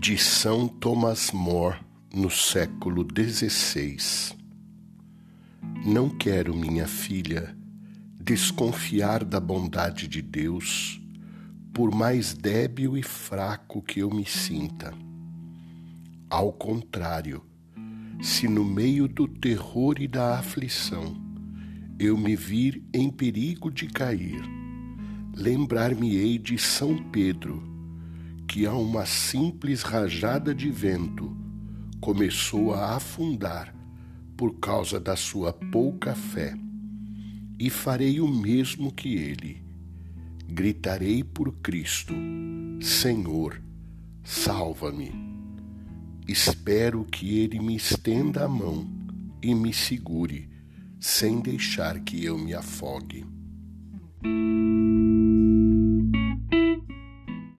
de São Thomas More no século XVI. Não quero, minha filha, desconfiar da bondade de Deus, por mais débil e fraco que eu me sinta. Ao contrário, se no meio do terror e da aflição eu me vir em perigo de cair, lembrar-me-ei de São Pedro, que a uma simples rajada de vento começou a afundar por causa da sua pouca fé. E farei o mesmo que ele. Gritarei por Cristo: Senhor, salva-me. Espero que ele me estenda a mão e me segure, sem deixar que eu me afogue.